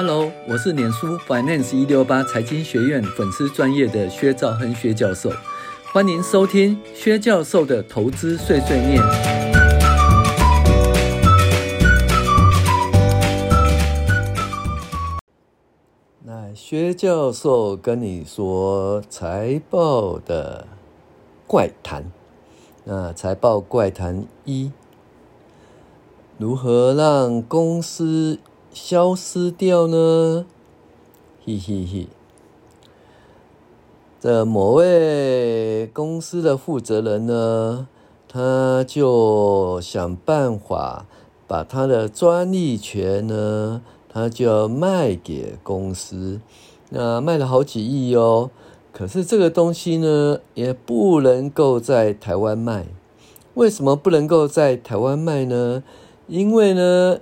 Hello，我是脸书 Finance 一六八财经学院粉丝专业的薛兆亨薛教授，欢迎收听薛教授的投资碎碎念。那薛教授跟你说财报的怪谈，那财报怪谈一，如何让公司消失掉呢？嘿嘿嘿，这某位公司的负责人呢，他就想办法把他的专利权呢，他就要卖给公司，那卖了好几亿哦。可是这个东西呢，也不能够在台湾卖。为什么不能够在台湾卖呢？因为呢，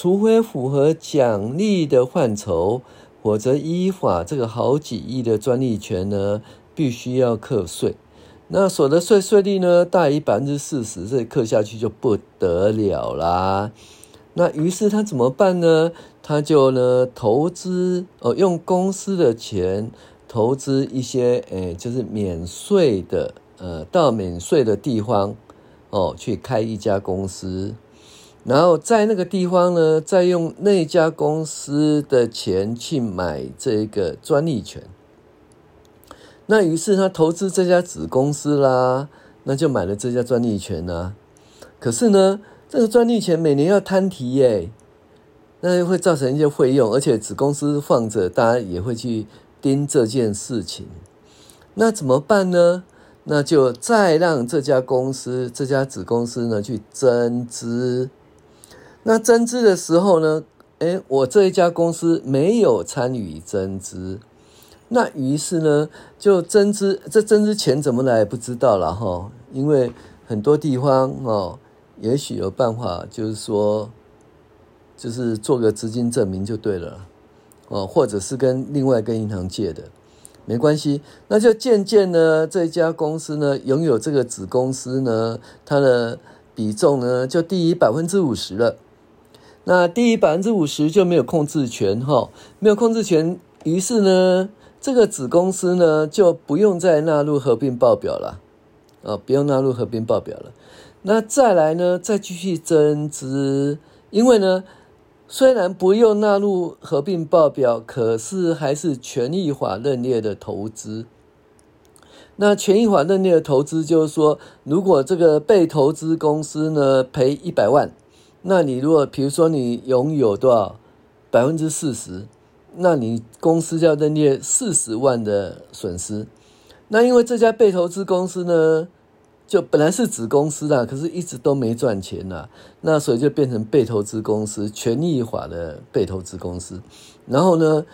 除非符合奖励的范畴，否则依法这个好几亿的专利权呢，必须要课税。那所得税税率呢，大于百分之四十，这课下去就不得了啦。那于是他怎么办呢？他就呢投资哦，用公司的钱投资一些，诶，就是免税的，呃，到免税的地方哦，去开一家公司。然后在那个地方呢，再用那家公司的钱去买这个专利权。那于是他投资这家子公司啦，那就买了这家专利权啊。可是呢，这个专利权每年要摊提耶，那会造成一些费用，而且子公司放着，大家也会去盯这件事情。那怎么办呢？那就再让这家公司、这家子公司呢去增资。那增资的时候呢，诶，我这一家公司没有参与增资，那于是呢，就增资，这增资钱怎么来不知道了哈，因为很多地方哦，也许有办法，就是说，就是做个资金证明就对了，哦，或者是跟另外一个银行借的，没关系，那就渐渐呢，这一家公司呢，拥有这个子公司呢，它的比重呢，就低于百分之五十了。那低于百分之五十就没有控制权哈，没有控制权，于是呢，这个子公司呢就不用再纳入合并报表了，啊，不用纳入合并报表了。那再来呢，再继续增资，因为呢，虽然不用纳入合并报表，可是还是权益法认列的投资。那权益法认列的投资就是说，如果这个被投资公司呢赔一百万。那你如果比如说你拥有多少百分之四十，那你公司就要认列四十万的损失。那因为这家被投资公司呢，就本来是子公司啦，可是一直都没赚钱啦，那所以就变成被投资公司，权益法的被投资公司。然后呢，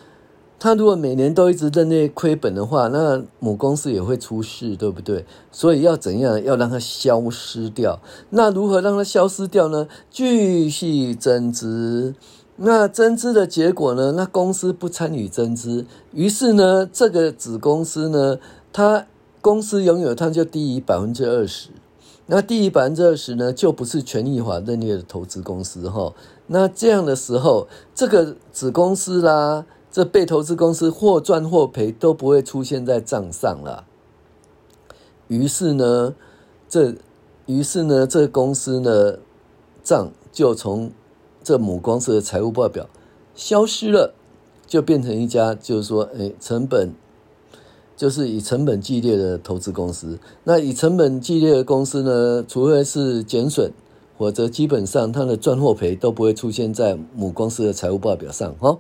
他如果每年都一直认列亏本的话，那母公司也会出事，对不对？所以要怎样？要让它消失掉。那如何让它消失掉呢？继续增资。那增资的结果呢？那公司不参与增资，于是呢，这个子公司呢，它公司拥有它就低于百分之二十。那低于百分之二十呢，就不是权益法认列的投资公司哈。那这样的时候，这个子公司啦。这被投资公司或赚或赔都不会出现在账上了。于是呢，这于是呢，这公司的账就从这母公司的财务报表消失了，就变成一家就是说，哎，成本就是以成本计列的投资公司。那以成本计列的公司呢，除非是减损，或者基本上它的赚或赔都不会出现在母公司的财务报表上，哈。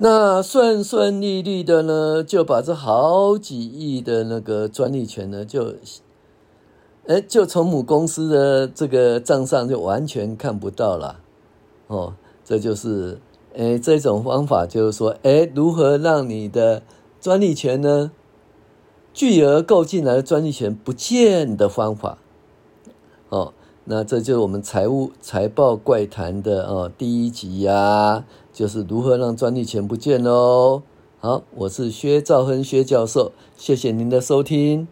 那顺顺利利的呢，就把这好几亿的那个专利权呢，就，哎，就从母公司的这个账上就完全看不到了，哦，这就是，哎，这种方法就是说，哎，如何让你的专利权呢，巨额购进来的专利权不见的方法，哦。那这就是我们财务财报怪谈的哦第一集呀、就是如何让专利权不见喽。好，我是薛兆亨薛教授，谢谢您的收听。